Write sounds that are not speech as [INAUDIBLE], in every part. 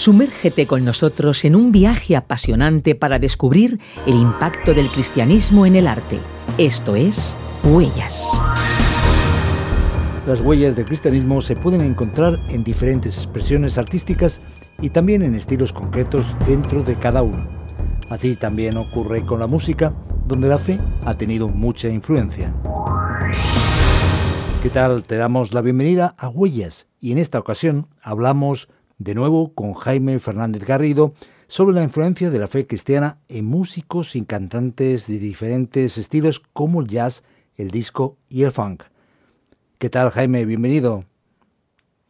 Sumérgete con nosotros en un viaje apasionante para descubrir el impacto del cristianismo en el arte. Esto es Huellas. Las huellas del cristianismo se pueden encontrar en diferentes expresiones artísticas y también en estilos concretos dentro de cada uno. Así también ocurre con la música, donde la fe ha tenido mucha influencia. ¿Qué tal? Te damos la bienvenida a Huellas y en esta ocasión hablamos de nuevo con Jaime Fernández Garrido sobre la influencia de la fe cristiana en músicos y cantantes de diferentes estilos como el jazz, el disco y el funk. ¿Qué tal Jaime? Bienvenido.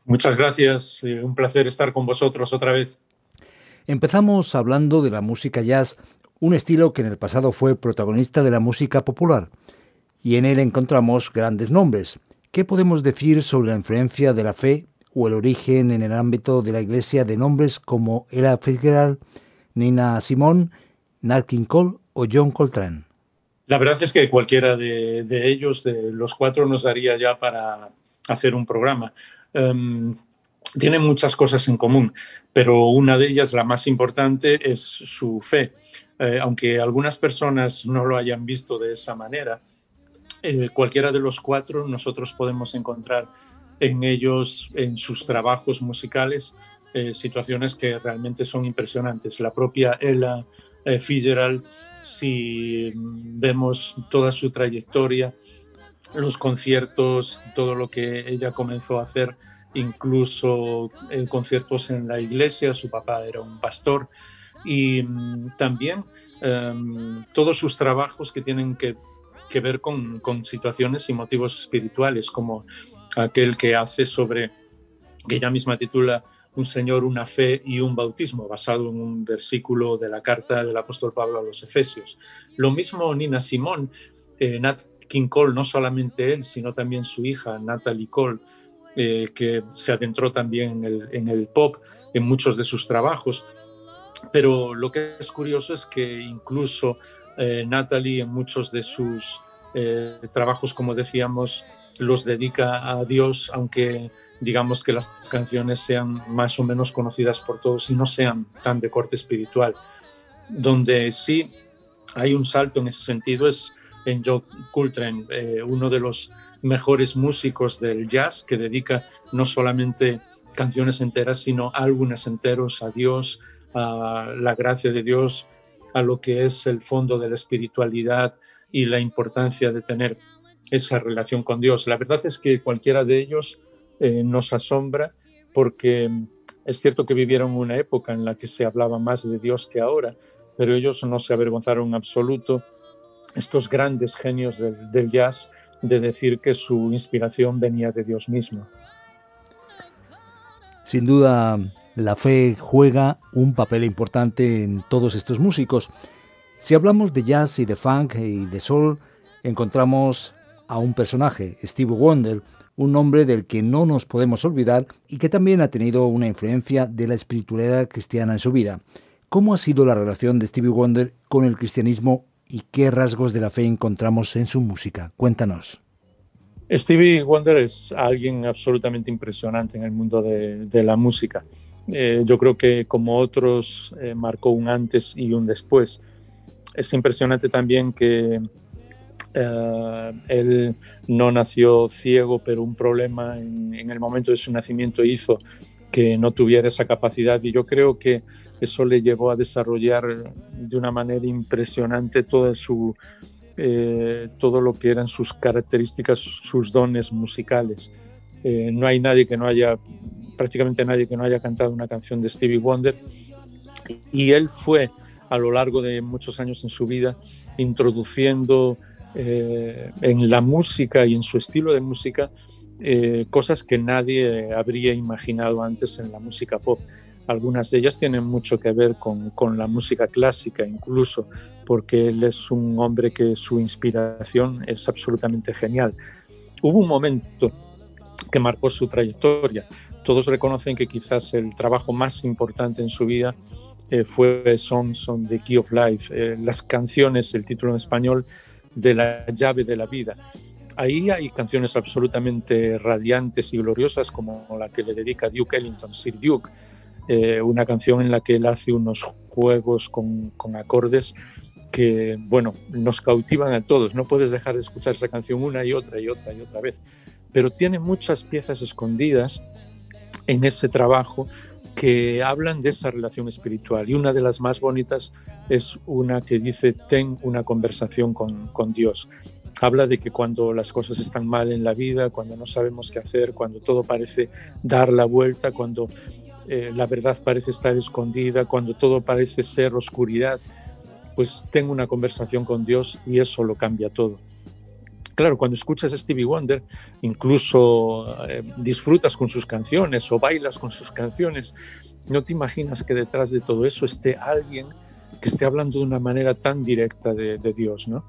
Muchas gracias, eh, un placer estar con vosotros otra vez. Empezamos hablando de la música jazz, un estilo que en el pasado fue protagonista de la música popular, y en él encontramos grandes nombres. ¿Qué podemos decir sobre la influencia de la fe o el origen en el ámbito de la Iglesia de nombres como Ella Fitzgerald, Nina Simone, Nat King Cole o John Coltrane? La verdad es que cualquiera de, ellos, de los cuatro, nos daría ya para hacer un programa. Um, tienen muchas cosas en común, pero una de ellas, la más importante, es su fe. Eh, aunque algunas personas no lo hayan visto de esa manera, eh, cualquiera de los cuatro nosotros podemos encontrar en ellos, en sus trabajos musicales, eh, situaciones que realmente son impresionantes. La propia Ella eh, Fitzgerald, si vemos toda su trayectoria, los conciertos, todo lo que ella comenzó a hacer, incluso eh, conciertos en la iglesia, su papá era un pastor, y mm, también em, todos sus trabajos que tienen que, que ver con, con, situaciones y motivos espirituales, como aquel que hace sobre, que ella misma titula Un Señor, una fe y un bautismo, basado en un versículo de la carta del apóstol Pablo a los Efesios. Lo mismo Nina Simón, eh, Nat King Cole, no solamente él, sino también su hija Natalie Cole, eh, que se adentró también en el, pop en muchos de sus trabajos. Pero lo que es curioso es que incluso eh, Natalie en muchos de sus trabajos, como decíamos, los dedica a Dios, aunque digamos que las canciones sean más o menos conocidas por todos y no sean tan de corte espiritual. Donde sí hay un salto en ese sentido es en Joe Coltrane, eh, uno de los mejores músicos del jazz que dedica no solamente canciones enteras, sino álbumes enteros a Dios, a la gracia de Dios, a lo que es el fondo de la espiritualidad y la importancia de tener esa relación con Dios. La verdad es que cualquiera de ellos eh, nos asombra porque mm, es cierto que vivieron una época en la que se hablaba más de Dios que ahora, pero ellos no se avergonzaron en absoluto, estos grandes genios del, del jazz, de decir que su inspiración venía de Dios mismo. Sin duda, la fe juega un papel importante en todos estos músicos. Si hablamos de jazz y de funk y de soul, encontramos a un personaje, Steve Wonder, un nombre del que no nos podemos olvidar y que también ha tenido una influencia de la espiritualidad cristiana en su vida. ¿Cómo ha sido la relación de Stevie Wonder con el cristianismo y qué rasgos de la fe encontramos en su música? Cuéntanos. Stevie Wonder es alguien absolutamente impresionante en el mundo de, la música. Eh, yo creo que como otros eh, marcó un antes y un después. Es impresionante también que eh, él no nació ciego, pero un problema en, el momento de su nacimiento hizo que no tuviera esa capacidad y yo creo que eso le llevó a desarrollar de una manera impresionante toda su, eh, todo lo que eran sus características, sus dones musicales. Eh, no hay nadie que no haya, prácticamente nadie que no haya cantado una canción de Stevie Wonder y él fue a lo largo de muchos años en su vida introduciendo eh, en la música y en su estilo de música eh, cosas que nadie habría imaginado antes en la música pop. Algunas de ellas tienen mucho que ver con, con, la música clásica incluso, porque él es un hombre que su inspiración es absolutamente genial. Hubo un momento que marcó su trayectoria. Todos reconocen que quizás el trabajo más importante en su vida eh, fue Songs on the Key of Life. las canciones, el título en español, de la llave de la vida. Ahí hay canciones absolutamente radiantes y gloriosas como la que le dedica Duke Ellington, Sir Duke, eh, una canción en la que él hace unos juegos con, con acordes que, bueno, nos cautivan a todos. No puedes dejar de escuchar esa canción una y otra y otra y otra vez. Pero tiene muchas piezas escondidas en ese trabajo que hablan de esa relación espiritual. Y una de las más bonitas es una que dice, ten una conversación con, Dios. Habla de que cuando las cosas están mal en la vida, cuando no sabemos qué hacer, cuando todo parece dar la vuelta, cuando eh, la verdad parece estar escondida, cuando todo parece ser oscuridad, pues tengo una conversación con Dios y eso lo cambia todo. Claro, cuando escuchas a Stevie Wonder, incluso eh, disfrutas con sus canciones o bailas con sus canciones, no te imaginas que detrás de todo eso esté alguien que esté hablando de una manera tan directa de, Dios, ¿no?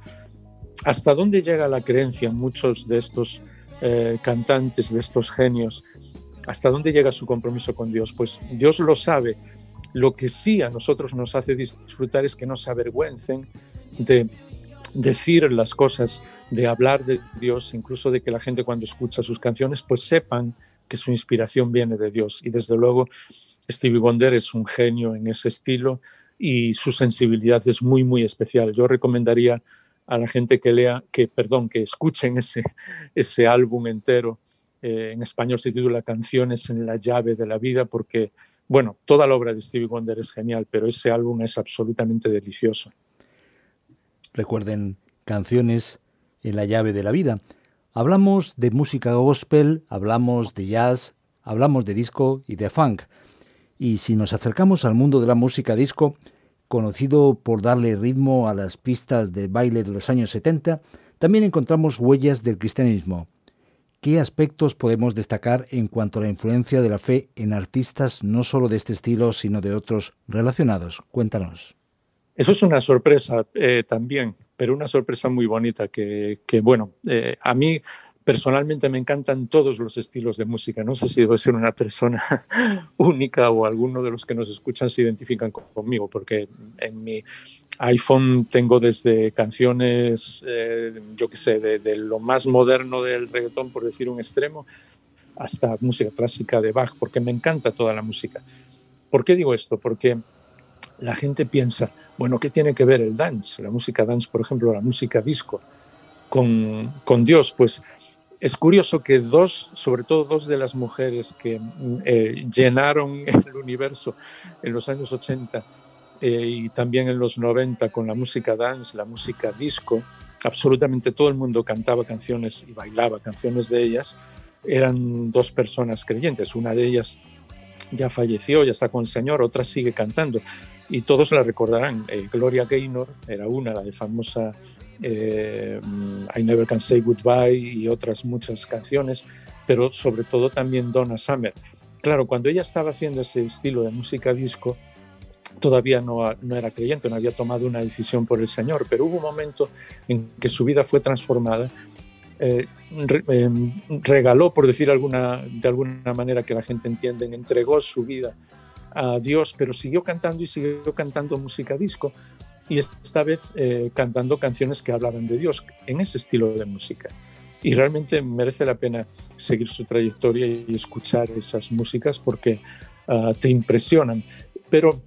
¿Hasta dónde llega la creencia en muchos de estos eh, cantantes, de estos genios? ¿Hasta dónde llega su compromiso con Dios? Pues Dios lo sabe lo que sí a nosotros nos hace disfrutar es que no se avergüencen de decir las cosas, de hablar de Dios, incluso de que la gente cuando escucha sus canciones pues sepan que su inspiración viene de Dios. Y desde luego Stevie Wonder es un genio en ese estilo y su sensibilidad es muy, muy especial. Yo recomendaría a la gente que lea, que, perdón, que escuchen [LAUGHS] ese, ese álbum entero. Eh, en español se titula Canciones en la llave de la vida porque bueno, toda la obra de Stevie Wonder es genial, pero ese álbum es absolutamente delicioso. Recuerden, canciones en la llave de la vida. Hablamos de música gospel, hablamos de jazz, hablamos de disco y de funk. Y si nos acercamos al mundo de la música disco, conocido por darle ritmo a las pistas de baile de los años 70, también encontramos huellas del cristianismo. ¿Qué aspectos podemos destacar en cuanto a la influencia de la fe en artistas no solo de este estilo, sino de otros relacionados? Cuéntanos. Eso es una sorpresa eh, también, pero una sorpresa muy bonita que, bueno, eh, a mí personalmente me encantan todos los estilos de música. No sé si debo ser una persona [LAUGHS] única o alguno de los que nos escuchan se identifican conmigo, porque en mi iPhone tengo desde canciones, eh, yo qué sé, de, lo más moderno del reggaetón, por decir un extremo, hasta música clásica de Bach, porque me encanta toda la música. ¿Por qué digo esto? Porque la gente piensa, bueno, ¿qué tiene que ver el dance, la música dance, por ejemplo, la música disco, con, con Dios? Pues es curioso que dos, sobre todo dos de las mujeres que eh, llenaron [LAUGHS] el universo en los años 80 eh, y también en los 90 con la música dance, la música disco, absolutamente todo el mundo cantaba canciones y bailaba canciones de ellas, eran dos personas creyentes. Una de ellas ya falleció, ya está con el Señor, otra sigue cantando y todos la recordarán. Eh, Gloria Gaynor era una, la de famosa eh, I Never Can Say Goodbye y otras muchas canciones, pero sobre todo también Donna Summer. Claro, cuando ella estaba haciendo ese estilo de música disco, todavía no, no, era creyente, no había tomado una decisión por el Señor, pero hubo un momento en que su vida fue transformada. Eh, em, regaló, por decir alguna, de alguna manera que la gente entiende, entregó su vida a Dios, pero siguió cantando y siguió cantando música disco y esta vez eh, cantando canciones que hablaban de Dios en ese estilo de música. Y realmente merece la pena seguir su trayectoria y escuchar esas músicas porque ah, te impresionan. Pero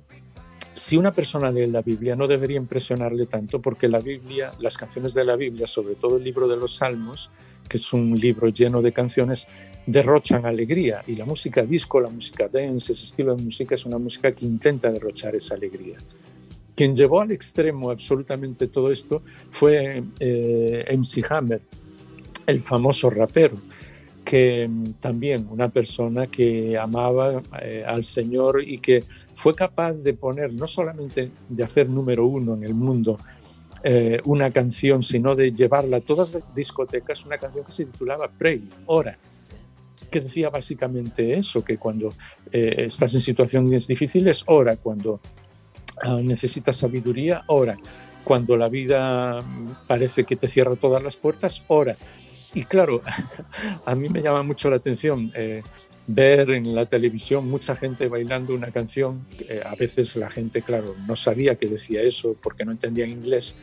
si una persona lee la Biblia no debería impresionarle tanto porque la Biblia, las canciones de la Biblia, sobre todo el libro de los Salmos, que es un libro lleno de canciones, derrochan alegría y la música disco, la música dance, ese estilo de música es una música que intenta derrochar esa alegría. Quien llevó al extremo absolutamente todo esto fue eh, MC Hammer, el famoso rapero, que mm, también una persona que amaba eh, al Señor y que fue capaz de poner, no solamente de hacer número uno en el mundo, eh, una canción, sino de llevarla a todas las discotecas, una canción que se titulaba Pray, Ora, que decía básicamente eso, que cuando estás en situaciones difíciles, ora, cuando Ah, necesitas sabiduría, ora. Cuando la vida parece que te cierra todas las puertas, ora. Y claro, [LAUGHS] a mí me llama mucho la atención eh, ver en la televisión mucha gente bailando una canción. Eh, a veces la gente, claro, no sabía que decía eso porque no entendía inglés,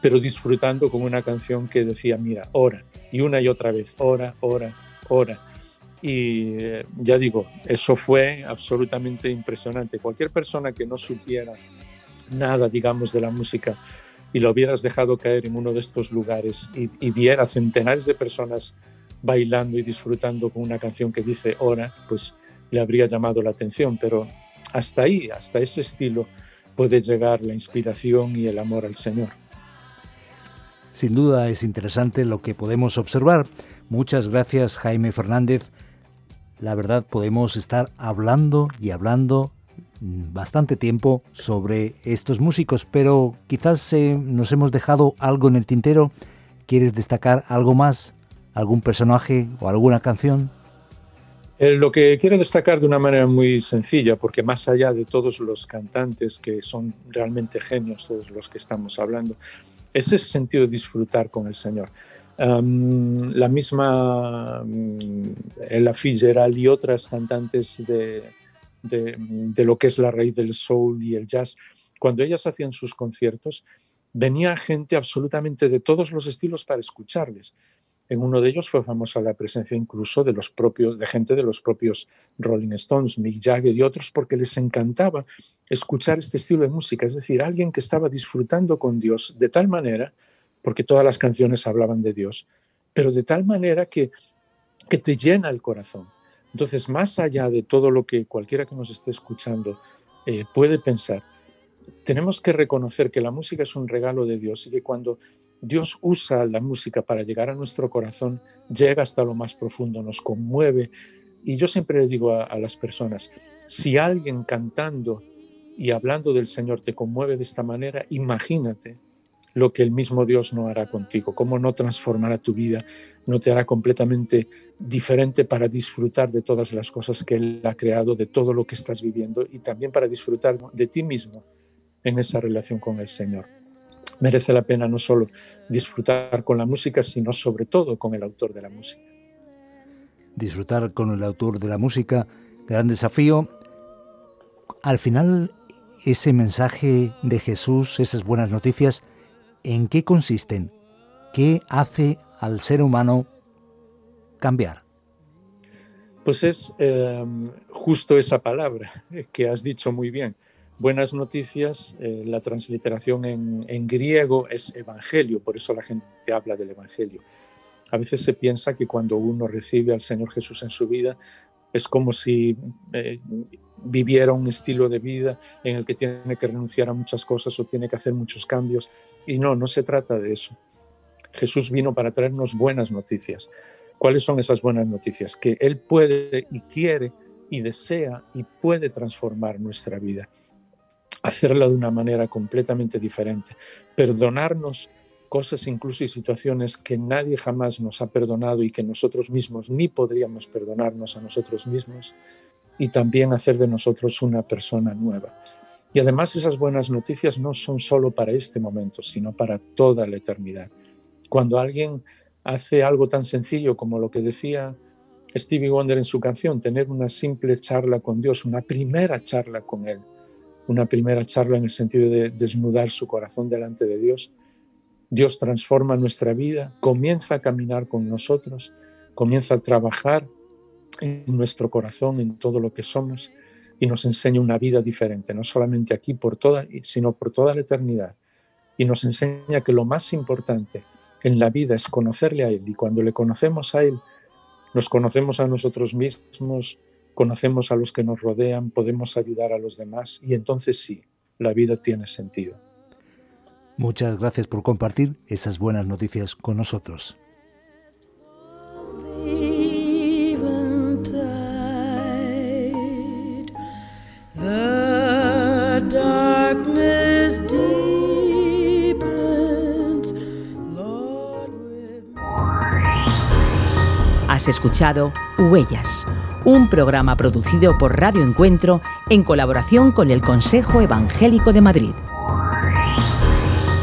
pero disfrutando con una canción que decía, mira, ora. Y una y otra vez, ora, ora, ora. Y eh, ya digo, eso fue absolutamente impresionante. Cualquier persona que no supiera nada, digamos, de la música y lo hubieras dejado caer en uno de estos lugares y, y viera centenares de personas bailando y disfrutando con una canción que dice hora, pues le habría llamado la atención. Pero hasta ahí, hasta ese estilo, puede llegar la inspiración y el amor al Señor. Sin duda es interesante lo que podemos observar. Muchas gracias Jaime Fernández. La verdad podemos estar hablando y hablando bastante tiempo sobre estos músicos, pero quizás eh, nos hemos dejado algo en el tintero. ¿Quieres destacar algo más? ¿Algún personaje o alguna canción? Eh, lo que quiero destacar de una manera muy sencilla, porque más allá de todos los cantantes que son realmente genios, todos los que estamos hablando, es ese sentido de disfrutar con el Señor. la misma mm, Ella Fitzgerald y otras cantantes de, de, lo que es la raíz del soul y el jazz, cuando ellas hacían sus conciertos, venía gente absolutamente de todos los estilos para escucharles. En uno de ellos fue famosa la presencia incluso de los propios, de gente de los propios Rolling Stones, Mick Jagger y otros, porque les encantaba escuchar este estilo de música. Es decir, alguien que estaba disfrutando con Dios de tal manera, porque todas las canciones hablaban de Dios, pero de tal manera que, que te llena el corazón. Entonces, más allá de todo lo que cualquiera que nos esté escuchando eh, puede pensar, tenemos que reconocer que la música es un regalo de Dios y que cuando Dios usa la música para llegar a nuestro corazón, llega hasta lo más profundo, nos conmueve. Y yo siempre le digo a, a las personas, si alguien cantando y hablando del Señor te conmueve de esta manera, imagínate lo que el mismo Dios no hará contigo, cómo no transformará tu vida, no te hará completamente diferente para disfrutar de todas las cosas que Él ha creado, de todo lo que estás viviendo y también para disfrutar de ti mismo en esa relación con el Señor. Merece la pena no solo disfrutar con la música, sino sobre todo con el autor de la música. Disfrutar con el autor de la música, gran desafío. Al final, ese mensaje de Jesús, esas buenas noticias, ¿en qué consisten? ¿Qué hace al ser humano cambiar? Pues es em, justo esa palabra que has dicho muy bien. Buenas noticias, eh, la transliteración en, griego es evangelio, por eso la gente habla del evangelio. A veces se piensa que cuando uno recibe al Señor Jesús en su vida, es como si eh, viviera un estilo de vida en el que tiene que renunciar a muchas cosas o tiene que hacer muchos cambios. Y no, no se trata de eso. Jesús vino para traernos buenas noticias. ¿Cuáles son esas buenas noticias? Que Él puede y quiere y desea y puede transformar nuestra vida, hacerla de una manera completamente diferente, perdonarnos cosas incluso y situaciones que nadie jamás nos ha perdonado y que nosotros mismos ni podríamos perdonarnos a nosotros mismos y también hacer de nosotros una persona nueva. Y además esas buenas noticias no son solo para este momento, sino para toda la eternidad. Cuando alguien hace algo tan sencillo como lo que decía Stevie Wonder en su canción, tener una simple charla con Dios, una primera charla con Él, una primera charla en el sentido de desnudar su corazón delante de Dios, Dios transforma nuestra vida, comienza a caminar con nosotros, comienza a trabajar en nuestro corazón, en todo lo que somos, y nos enseña una vida diferente, no solamente aquí, por toda, sino por toda la eternidad. Y nos enseña que lo más importante en la vida es conocerle a Él, y cuando le conocemos a Él, nos conocemos a nosotros mismos, conocemos a los que nos rodean, podemos ayudar a los demás, y entonces sí, la vida tiene sentido. Muchas gracias por compartir esas buenas noticias con nosotros. Has escuchado Huellas, un programa producido por Radio Encuentro en colaboración con el Consejo Evangélico de Madrid.